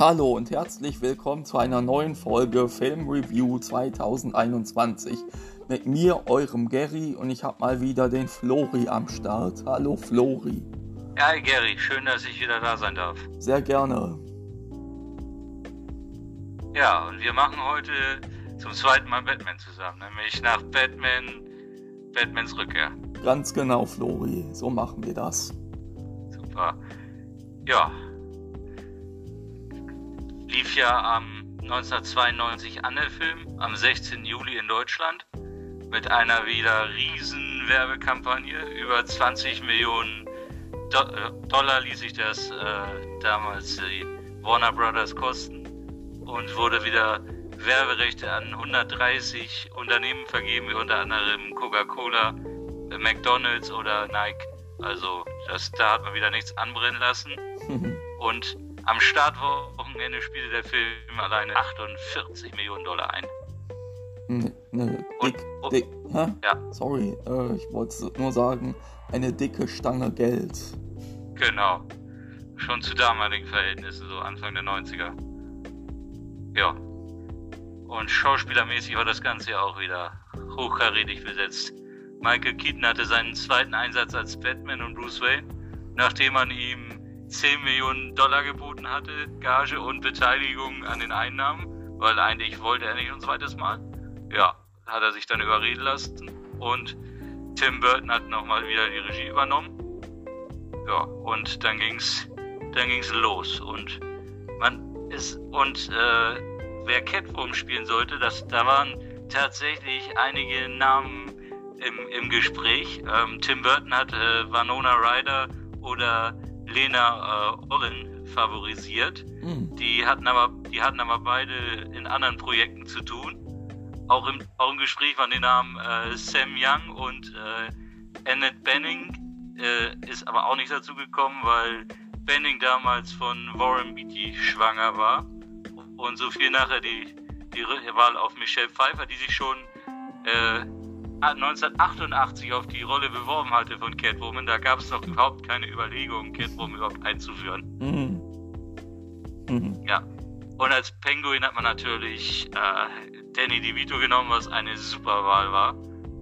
Hallo und herzlich willkommen zu einer neuen Folge Film Review 2021 mit mir, eurem Gary und ich habe mal wieder den Flori am Start. Hallo Flori. Ja, Gary, schön, dass ich wieder da sein darf. Sehr gerne. Ja, und wir machen heute zum zweiten Mal Batman zusammen, nämlich nach Batman, Batmans Rückkehr. Ganz genau, Flori, so machen wir das. Super. Ja, lief ja am 1992 an der Film, am 16. Juli in Deutschland, mit einer wieder riesen Werbekampagne. Über 20 Millionen Do äh, Dollar ließ sich das äh, damals die Warner Brothers kosten und wurde wieder Werberechte an 130 Unternehmen vergeben, wie unter anderem Coca-Cola, McDonalds oder Nike. Also das, da hat man wieder nichts anbrennen lassen. und am Startwochenende spielte der Film alleine 48 Millionen Dollar ein. Ne, ne, dick, und, dick, hä? Ja. Sorry, äh, ich wollte nur sagen, eine dicke Stange Geld. Genau. Schon zu damaligen Verhältnissen, so Anfang der 90er. Ja. Und schauspielermäßig war das Ganze ja auch wieder hochkarätig besetzt. Michael Keaton hatte seinen zweiten Einsatz als Batman und Bruce Wayne, nachdem man ihm 10 Millionen Dollar geboten hatte, Gage und Beteiligung an den Einnahmen, weil eigentlich wollte er nicht ein zweites Mal. Ja, hat er sich dann überreden lassen und Tim Burton hat nochmal wieder die Regie übernommen. Ja, und dann ging's, dann ging's los und man ist und äh, wer Catwoman spielen sollte, das, da waren tatsächlich einige Namen im, im Gespräch. Ähm, Tim Burton hat äh, Vanona Ryder oder Lena äh, Olin favorisiert. Mhm. Die, hatten aber, die hatten aber beide in anderen Projekten zu tun. Auch im, auch im Gespräch waren die Namen äh, Sam Young und äh, Annette Benning. Äh, ist aber auch nicht dazu gekommen, weil Benning damals von Warren Beatty schwanger war. Und so fiel nachher die, die Wahl auf Michelle Pfeiffer, die sich schon äh, 1988 auf die Rolle beworben hatte von Catwoman, da gab es noch überhaupt keine Überlegung, Catwoman überhaupt einzuführen. Mhm. Mhm. Ja. Und als Penguin hat man natürlich äh, Danny DeVito genommen, was eine super Wahl war.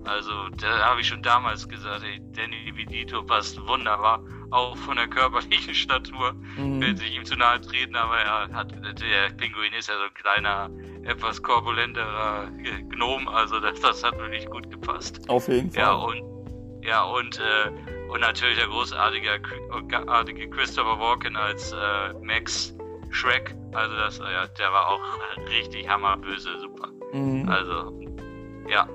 Also da habe ich schon damals gesagt, ey, Danny DeVito passt wunderbar, auch von der körperlichen Statur. Mhm. Will sich ihm zu nahe treten, aber er hat, der Pinguin ist ja so ein kleiner etwas korpulenterer Gnom, also das, das hat wirklich gut gepasst. Auf jeden Fall. Ja, und, ja, und, äh, und natürlich der großartige artige Christopher Walken als äh, Max Shrek. Also das, ja, der war auch richtig hammerböse, super. Mhm. Also, ja.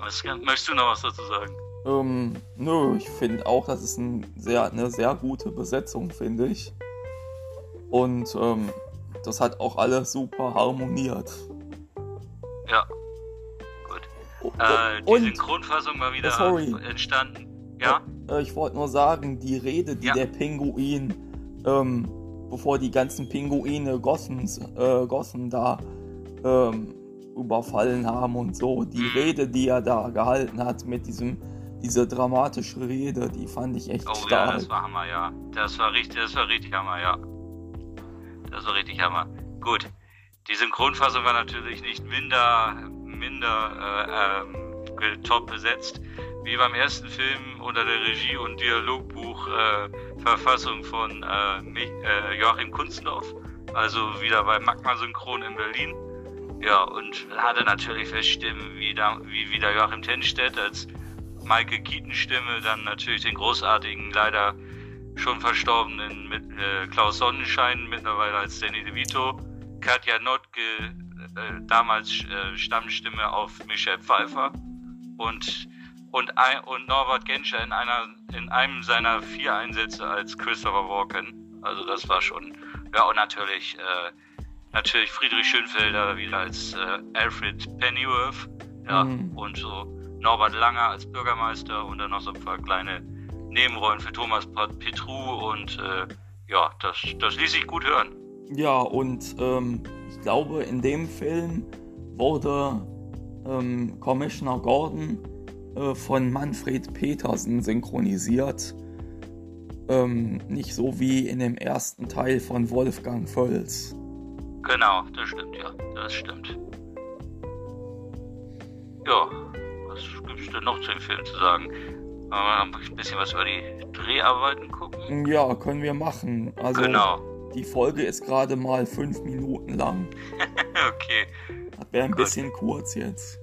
Was, möchtest du noch was dazu sagen? Ähm, nö, ich finde auch, das ist ein sehr, eine sehr gute Besetzung, finde ich. Und ähm, das hat auch alles super harmoniert. Ja. Gut. Oh, äh, die und, Synchronfassung war wieder sorry. entstanden. Ja? Äh, ich wollte nur sagen, die Rede, die ja. der Pinguin, ähm, bevor die ganzen Pinguine Gothams, äh, Gotham da ähm, überfallen haben und so, die mhm. Rede, die er da gehalten hat mit diesem diese dramatische Rede, die fand ich echt oh, stark. Ja, das war Hammer, ja. Das war richtig, das war richtig Hammer, ja. Das war richtig Hammer. Gut. Die Synchronfassung war natürlich nicht minder, minder äh, ähm, top besetzt wie beim ersten Film unter der Regie und Dialogbuch äh, Verfassung von äh, äh, Joachim Kunstdorf, also wieder bei Magma Synchron in Berlin. Ja, und hatte natürlich Feststimmen wie, da, wie wieder Joachim Tenstedt als Michael Keaton Stimme, dann natürlich den großartigen, leider schon verstorbenen mit, äh, Klaus Sonnenschein, mittlerweile als Danny DeVito, Katja Notke, äh, damals äh, Stammstimme auf Michelle Pfeiffer. Und, und, ein, und Norbert Genscher in, einer, in einem seiner vier Einsätze als Christopher Walken. Also das war schon, ja und natürlich, äh, natürlich Friedrich Schönfelder wieder als äh, Alfred Pennyworth, ja, mhm. und so Norbert Langer als Bürgermeister und dann noch so ein paar kleine Nebenrollen für Thomas Petru und äh, ja, das, das ließ sich gut hören. Ja, und ähm, ich glaube, in dem Film wurde ähm, Commissioner Gordon äh, von Manfred Petersen synchronisiert. Ähm, nicht so wie in dem ersten Teil von Wolfgang Völz. Genau, das stimmt, ja. Das stimmt. Ja, was gibt es denn noch zu dem Film zu sagen? Wollen wir ein bisschen was über die Dreharbeiten gucken? Ja, können wir machen. Also, genau. die Folge ist gerade mal fünf Minuten lang. okay. Das wäre ein Gut. bisschen kurz jetzt.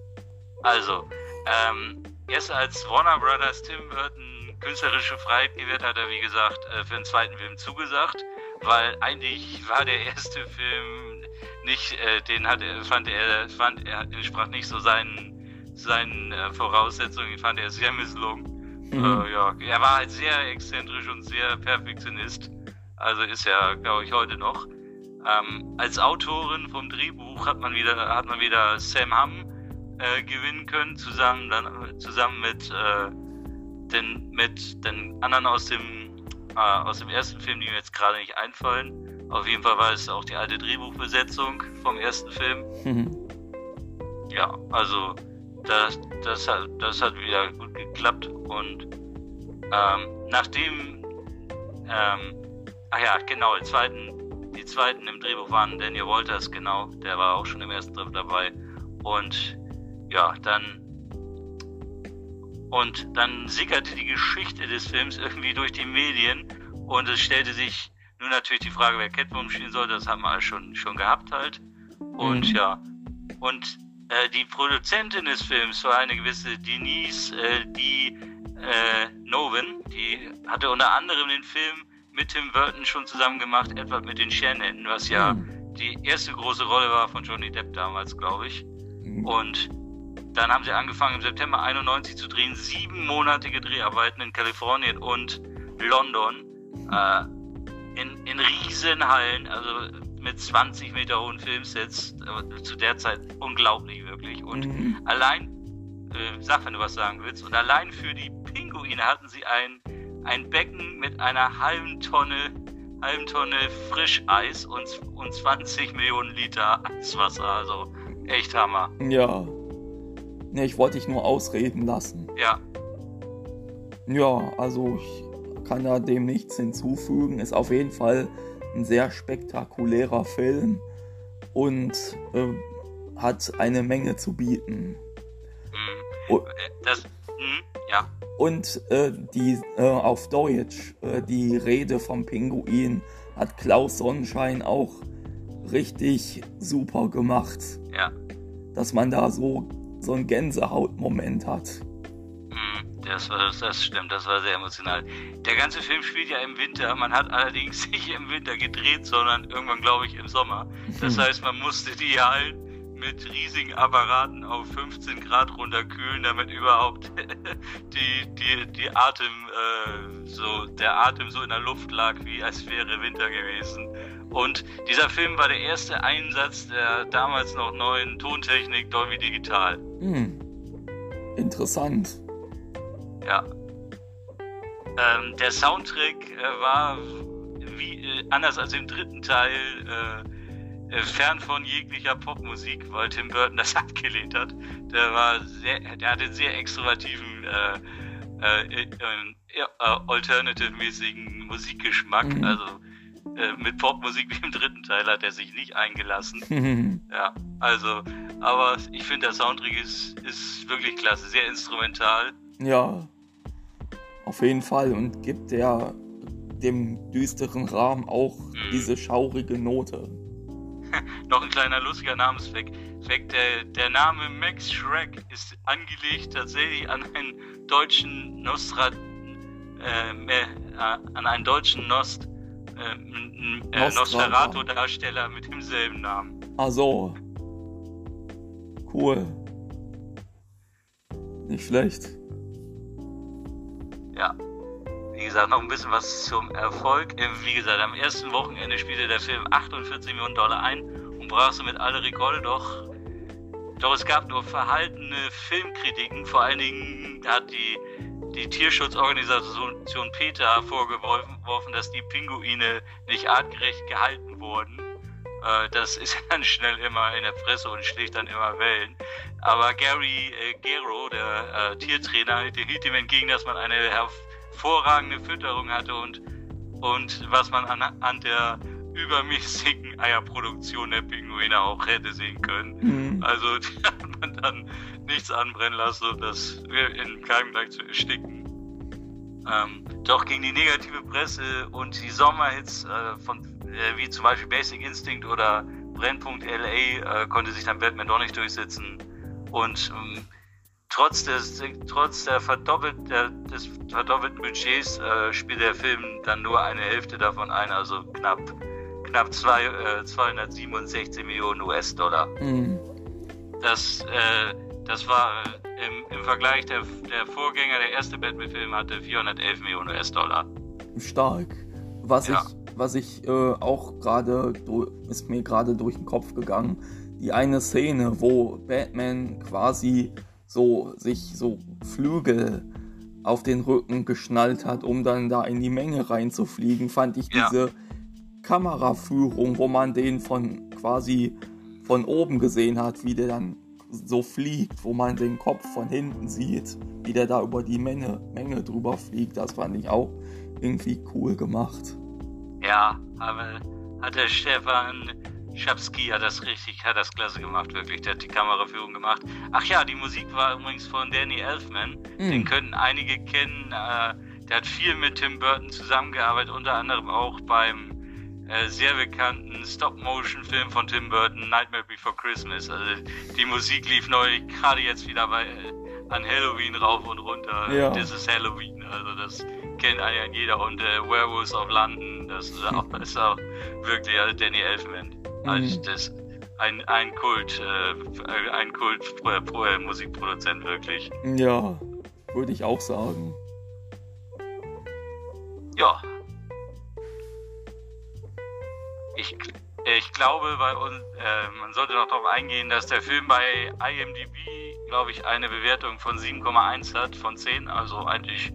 Also, ähm, erst als Warner Brothers Tim Burton künstlerische Freiheit gewährt hat, er wie gesagt äh, für den zweiten Film zugesagt, weil eigentlich war der erste Film nicht, äh, den hat er, fand er, fand er entsprach nicht so seinen, seinen äh, Voraussetzungen, fand er sehr misslungen. Mhm. Äh, ja, er war halt sehr exzentrisch und sehr Perfektionist. Also ist er, glaube ich, heute noch. Ähm, als Autorin vom Drehbuch hat man wieder, hat man wieder Sam Hamm äh, gewinnen können, zusammen dann zusammen mit äh, den mit den anderen aus dem äh, aus dem ersten Film, die mir jetzt gerade nicht einfallen. Auf jeden Fall war es auch die alte Drehbuchbesetzung vom ersten Film. Mhm. Ja, also das, das, hat, das hat wieder gut geklappt und ähm, nachdem ähm, ach ja, genau, die zweiten, die zweiten im Drehbuch waren Daniel Walters, genau, der war auch schon im ersten Trip dabei und ja, dann und dann sickerte die Geschichte des Films irgendwie durch die Medien und es stellte sich nur natürlich die Frage, wer Catwoman spielen sollte, das haben wir schon, schon gehabt halt. Und mhm. ja, und äh, die Produzentin des Films war eine gewisse Denise, äh, die äh, Noven, die hatte unter anderem den Film mit Tim Burton schon zusammen gemacht, etwa mit den Shannon, was ja mhm. die erste große Rolle war von Johnny Depp damals, glaube ich. Mhm. Und dann haben sie angefangen im September 91 zu drehen, siebenmonatige Dreharbeiten in Kalifornien und London, äh, in, in Riesenhallen, also mit 20 Meter hohen Filmsets, äh, zu der Zeit unglaublich wirklich. Und mhm. allein, äh, sag, wenn du was sagen willst, und allein für die Pinguine hatten sie ein, ein Becken mit einer halben Tonne halben Tonne Frischeis und, und 20 Millionen Liter Eiswasser. Also echt Hammer. Ja. Ne, ich wollte dich nur ausreden lassen. Ja. Ja, also ich kann da dem nichts hinzufügen. Ist auf jeden Fall ein sehr spektakulärer Film und äh, hat eine Menge zu bieten. Mhm. Und, das, mh, ja. Und äh, die äh, auf Deutsch, äh, die Rede vom Pinguin hat Klaus Sonnenschein auch richtig super gemacht. Ja. Dass man da so so einen Gänsehautmoment hat. Das, war, das stimmt, das war sehr emotional. Der ganze Film spielt ja im Winter. Man hat allerdings nicht im Winter gedreht, sondern irgendwann, glaube ich, im Sommer. Das heißt, man musste die Hallen mit riesigen Apparaten auf 15 Grad runterkühlen, damit überhaupt die, die, die Atem, äh, so, der Atem so in der Luft lag, wie als wäre Winter gewesen. Und dieser Film war der erste Einsatz der damals noch neuen Tontechnik Dolby Digital. Hm. Interessant. Ja. Ähm, der Soundtrack äh, war wie äh, anders als im dritten Teil äh, äh fern von jeglicher Popmusik, weil Tim Burton das abgelehnt hat. Der war sehr, der hatte einen sehr extrovativen äh, äh, alternative-mäßigen Musikgeschmack. Mhm. Also mit Popmusik wie im dritten Teil hat er sich nicht eingelassen. ja, also, aber ich finde, der Soundtrack ist, ist wirklich klasse, sehr instrumental. Ja, auf jeden Fall und gibt der dem düsteren Rahmen auch mhm. diese schaurige Note. Noch ein kleiner lustiger Namensfleck. Der, der Name Max Shrek ist angelegt tatsächlich an einen deutschen Nostrat, äh, äh, an einen deutschen Nost, äh, äh, Nosferatu-Darsteller mit demselben Namen. Ach so. Cool. Nicht schlecht. Ja. Wie gesagt, noch ein bisschen was zum Erfolg. Äh, wie gesagt, am ersten Wochenende spielte der Film 48 Millionen Dollar ein und brach somit alle Rekorde. Doch, doch es gab nur verhaltene Filmkritiken. Vor allen Dingen hat die die Tierschutzorganisation PETA vorgeworfen, dass die Pinguine nicht artgerecht gehalten wurden. Äh, das ist dann schnell immer in der Presse und schlägt dann immer Wellen. Aber Gary äh, Gero, der äh, Tiertrainer, der hielt ihm entgegen, dass man eine hervorragende Fütterung hatte und, und was man anhand der übermäßigen Eierproduktion der Pinguine auch hätte sehen können. Mhm. Also die hat man dann nichts anbrennen lassen, um das in Keim gleich zu ersticken. Ähm, doch gegen die negative Presse und die Sommerhits äh, von äh, wie zum Beispiel Basic Instinct oder Brennpunkt LA äh, konnte sich dann Batman doch nicht durchsetzen. Und ähm, trotz, des, trotz der verdoppelt, der, des verdoppelten Budgets äh, spielt der Film dann nur eine Hälfte davon ein, also knapp, knapp zwei, äh, 267 Millionen US-Dollar. Mhm. Das, äh, das war äh, im, im Vergleich der, der Vorgänger, der erste Batman-Film hatte 411 Millionen US-Dollar. Stark. Was ja. ich was ich äh, auch gerade, ist mir gerade durch den Kopf gegangen. Die eine Szene, wo Batman quasi so sich so Flügel auf den Rücken geschnallt hat, um dann da in die Menge reinzufliegen, fand ich ja. diese Kameraführung, wo man den von quasi von oben gesehen hat, wie der dann so fliegt, wo man den Kopf von hinten sieht, wie der da über die Menge, Menge drüber fliegt, das fand ich auch irgendwie cool gemacht. Ja, aber hat der Stefan Schapski hat das richtig, hat das klasse gemacht, wirklich. Der hat die Kameraführung gemacht. Ach ja, die Musik war übrigens von Danny Elfman. Mhm. Den könnten einige kennen. Äh, der hat viel mit Tim Burton zusammengearbeitet, unter anderem auch beim äh, sehr bekannten Stop-Motion-Film von Tim Burton, Nightmare Before Christmas. Also die Musik lief neulich gerade jetzt wieder bei, äh, an Halloween rauf und runter. Ja. Das ist Halloween, also das kennt ja jeder. Und äh, Werewolves of London, das ist auch, ist auch wirklich also Danny Elfman. Mhm. Also das ein, ein Kult, äh, ein Kult äh, Musikproduzent wirklich. Ja, würde ich auch sagen. Ja. Ich, ich glaube, bei uns, äh, man sollte noch darauf eingehen, dass der Film bei IMDb, glaube ich, eine Bewertung von 7,1 hat von 10, also eigentlich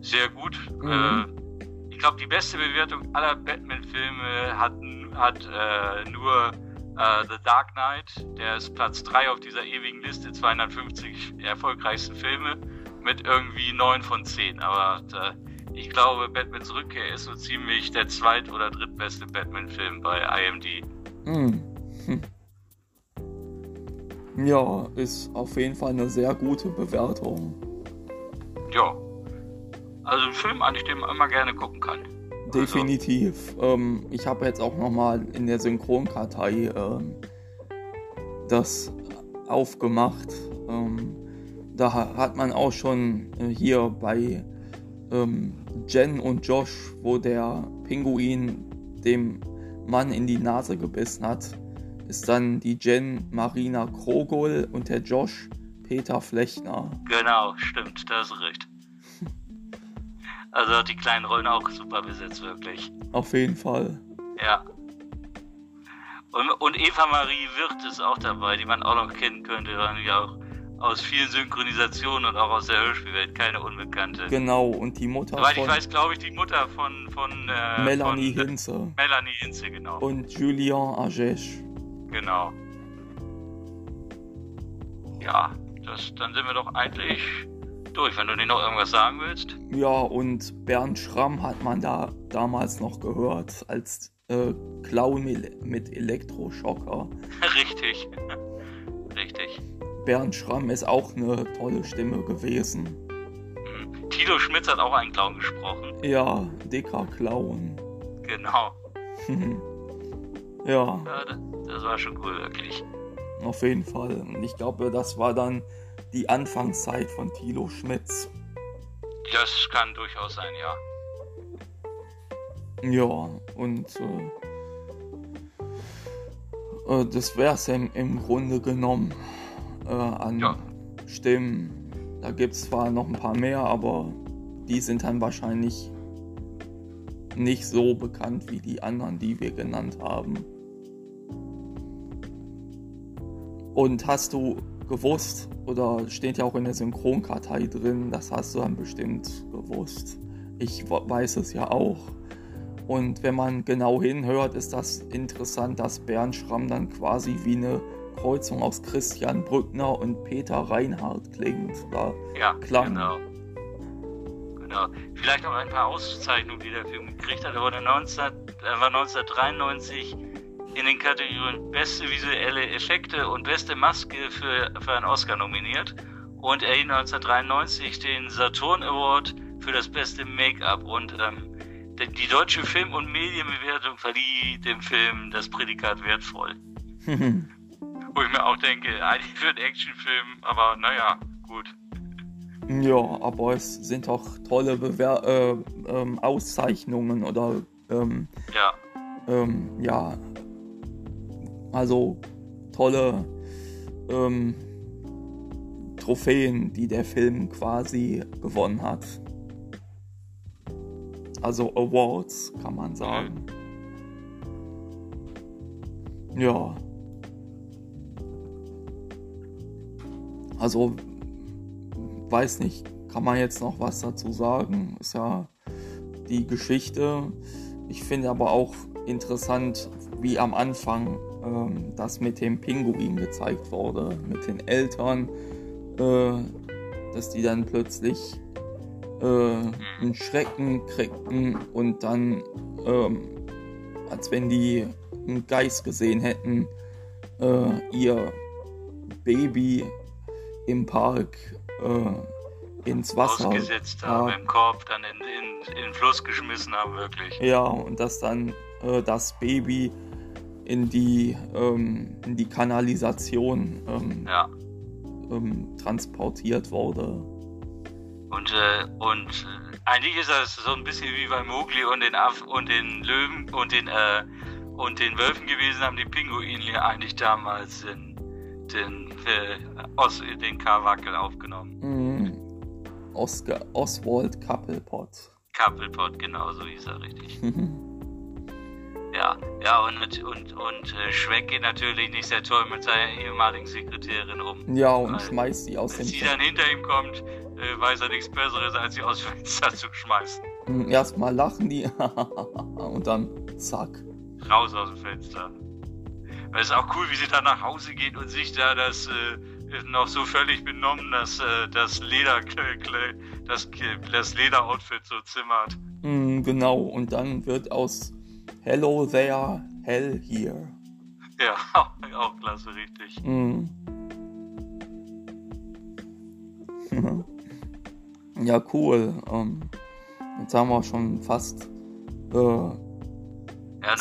sehr gut. Mhm. Äh, ich glaube, die beste Bewertung aller Batman-Filme hat, hat äh, nur äh, The Dark Knight. Der ist Platz 3 auf dieser ewigen Liste, 250 erfolgreichsten Filme mit irgendwie 9 von 10. Aber äh, ich glaube, Batmans Rückkehr ist so ziemlich der zweit- oder drittbeste Batman-Film bei IMD. Mhm. Hm. Ja, ist auf jeden Fall eine sehr gute Bewertung. Ja. Also ein Film, an dem man immer gerne gucken kann. Definitiv. Also. Ähm, ich habe jetzt auch nochmal in der Synchronkartei ähm, das aufgemacht. Ähm, da hat man auch schon äh, hier bei ähm, Jen und Josh, wo der Pinguin dem Mann in die Nase gebissen hat, ist dann die Jen Marina Krogol und der Josh Peter Flechner. Genau, stimmt, da hast du recht. Also hat die kleinen Rollen auch super besetzt, wirklich. Auf jeden Fall. Ja. Und, und Eva Marie Wirth ist auch dabei, die man auch noch kennen könnte, weil ja auch aus vielen Synchronisationen und auch aus der Hörspielwelt keine Unbekannte. Genau, und die Mutter Soweit von... ich weiß, glaube ich, die Mutter von... von äh, Melanie von, Hinze. Melanie Hinze, genau. Und Julian Agesh. Genau. Ja, das, dann sind wir doch eigentlich durch, wenn du dir noch irgendwas sagen willst. Ja, und Bernd Schramm hat man da damals noch gehört als äh, Clown mit Elektroschocker. Richtig. Richtig. Bernd Schramm ist auch eine tolle Stimme gewesen. Mhm. Tilo Schmitz hat auch einen Clown gesprochen. Ja, dicker Clown. Genau. ja. ja das, das war schon cool, wirklich. Auf jeden Fall. Und ich glaube, das war dann die Anfangszeit von Thilo Schmitz. Das kann durchaus sein, ja. Ja, und äh, äh, das wäre es im, im Grunde genommen äh, an ja. Stimmen. Da gibt es zwar noch ein paar mehr, aber die sind dann wahrscheinlich nicht so bekannt wie die anderen, die wir genannt haben. Und hast du gewusst, oder steht ja auch in der Synchronkartei drin, das hast du dann bestimmt gewusst. Ich weiß es ja auch. Und wenn man genau hinhört, ist das interessant, dass Bernd Schramm dann quasi wie eine Kreuzung aus Christian Brückner und Peter Reinhardt klingt. Oder ja, klang. genau. Genau. vielleicht auch ein paar Auszeichnungen, die der Film gekriegt hat. Er wurde 19, er war 1993 in den Kategorien Beste visuelle Effekte und Beste Maske für, für einen Oscar nominiert und er erhielt 1993 den Saturn Award für das beste Make-up und ähm, die deutsche Film- und Medienbewertung verlieh dem Film das Prädikat wertvoll. Wo ich mir auch denke, eigentlich für einen Actionfilm, aber naja, gut. Ja, aber es sind auch tolle Bewer äh, ähm, Auszeichnungen oder ähm, ja. Ähm, ja, also tolle ähm, Trophäen, die der Film quasi gewonnen hat. Also Awards, kann man sagen. Ja. Also, weiß nicht, kann man jetzt noch was dazu sagen? Ist ja die Geschichte. Ich finde aber auch interessant, wie am Anfang ähm, das mit dem Pinguin gezeigt wurde, mit den Eltern, äh, dass die dann plötzlich äh, einen Schrecken kriegten und dann, ähm, als wenn die einen Geist gesehen hätten, äh, ihr Baby im Park äh, ins Wasser ausgesetzt haben, im Korb dann in, in, in, den Fluss geschmissen haben, wirklich. Ja, und dass dann äh, das Baby in die, ähm, in die Kanalisation ähm, ja. ähm, transportiert wurde. Und, äh, und äh, eigentlich ist das so ein bisschen wie bei Mowgli und den Aff und den Löwen und den äh, und den Wölfen gewesen, haben die Pinguine eigentlich damals den, den, äh, Os, den Karwackel aufgenommen. Mm. Oscar, Oswald Kappelpott. Kappelpott, genau, so hieß er richtig. ja, ja, und, und, und äh, Schweck geht natürlich nicht sehr toll mit seiner ehemaligen Sekretärin um. Ja, und schmeißt sie aus dem Wenn sie dann hinter ihm kommt, äh, weiß er nichts Besseres, als sie aus dem Fenster zu schmeißen. Hm, erstmal lachen die und dann zack. Raus aus dem Fenster. Es ist auch cool, wie sie dann nach Hause geht und sich da das äh, noch so völlig benommen, dass äh, das Leder das, das Lederoutfit so zimmert. Mm, genau, und dann wird aus Hello there, Hell here. Ja, auch, klasse, richtig. Mm. Ja, cool. Ähm, jetzt haben wir schon fast. Äh, ja,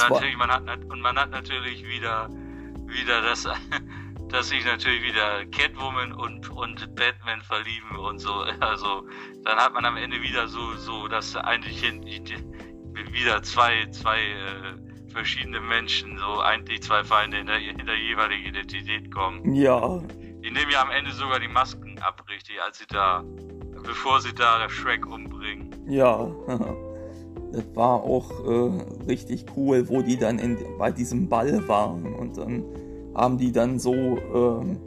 natürlich, man hat, und man hat natürlich wieder, wieder das, dass sich natürlich wieder Catwoman und, und Batman verlieben und so. Also, dann hat man am Ende wieder so, so, dass eigentlich wieder zwei, zwei äh, verschiedene Menschen, so eigentlich zwei Feinde in der, in der jeweiligen Identität kommen. Ja. Die nehmen ja am Ende sogar die Masken ab, richtig, als sie da bevor sie da der Shrek umbringen. Ja, das war auch äh, richtig cool, wo die dann in, bei diesem Ball waren und dann haben die dann so ähm,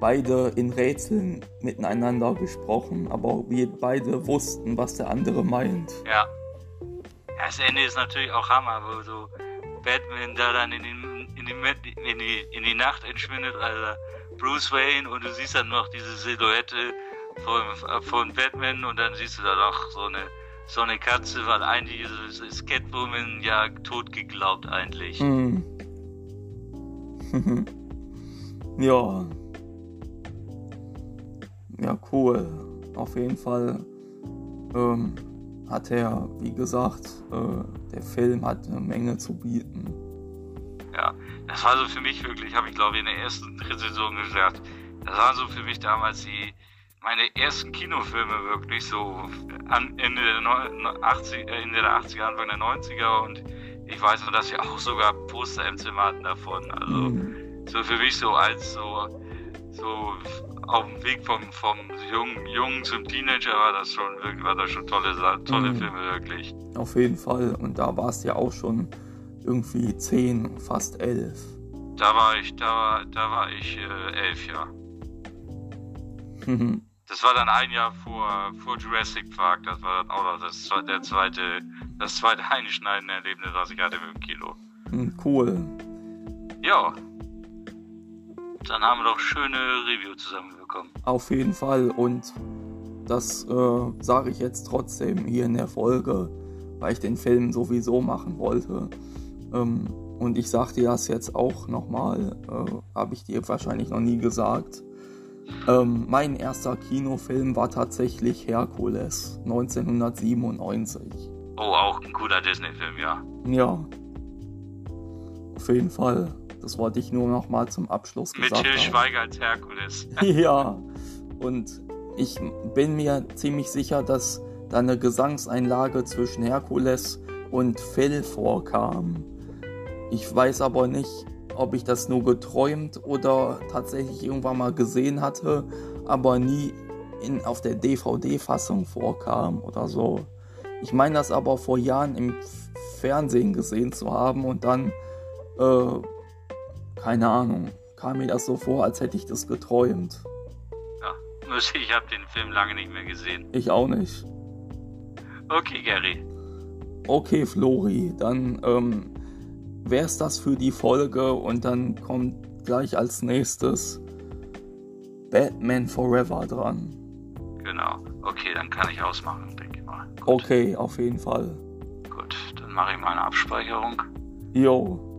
beide in Rätseln miteinander gesprochen, aber wir beide wussten, was der andere meint. Ja. Das Ende ist natürlich auch Hammer, wo so Batman da dann in, in, die, in, die, in die Nacht entschwindet, also Bruce Wayne und du siehst dann noch diese Silhouette von, von Batman und dann siehst du da noch so eine so eine Katze, weil eigentlich ist, ist Catwoman ja tot geglaubt eigentlich. Mhm. ja. Ja, cool. Auf jeden Fall ähm, hat er, wie gesagt, äh, der Film hat eine Menge zu bieten. Ja, das war so für mich wirklich, habe ich glaube ich in der ersten Saison gesagt, das war so für mich damals die meine ersten Kinofilme wirklich so an Ende der, 80, äh, Ende der 80er, Anfang der 90er und ich weiß nur, dass wir auch sogar Poster im Zimmer hatten davon. Also mhm. so für mich so als so, so auf dem Weg vom, vom Jungen, Jungen zum Teenager war das schon wirklich, war das schon tolle, tolle mhm. Filme wirklich. Auf jeden Fall. Und da war es ja auch schon irgendwie zehn, fast elf. Da war ich, da war, da war ich äh, elf, ja. Mhm. Das war dann ein Jahr vor, vor Jurassic Park. Das war dann auch das, der zweite, das zweite einschneidende Erlebnis, was ich hatte mit dem Kilo. Hm, cool. Ja. Dann haben wir doch schöne Review zusammenbekommen. Auf jeden Fall. Und das äh, sage ich jetzt trotzdem hier in der Folge, weil ich den Film sowieso machen wollte. Ähm, und ich sag dir das jetzt auch nochmal, äh, habe ich dir wahrscheinlich noch nie gesagt. Ähm, mein erster Kinofilm war tatsächlich Herkules 1997. Oh, auch ein cooler Disney-Film, ja. Ja. Auf jeden Fall. Das wollte ich nur noch mal zum Abschluss Mit gesagt Til Schweiger als Herkules. ja. Und ich bin mir ziemlich sicher, dass da eine Gesangseinlage zwischen Herkules und Phil vorkam. Ich weiß aber nicht, ob ich das nur geträumt oder tatsächlich irgendwann mal gesehen hatte, aber nie in, auf der DVD-Fassung vorkam oder so. Ich meine das aber vor Jahren im Fernsehen gesehen zu haben und dann, äh, keine Ahnung, kam mir das so vor, als hätte ich das geträumt. Ja, ich habe den Film lange nicht mehr gesehen. Ich auch nicht. Okay, Gary. Okay, Flori, dann ähm, wäre es das für die Folge und dann kommt gleich als nächstes Batman Forever dran. Genau. Okay, dann kann ich ausmachen, denke ich mal. Gut. Okay, auf jeden Fall. Gut, dann mache ich mal eine Abspeicherung. Jo.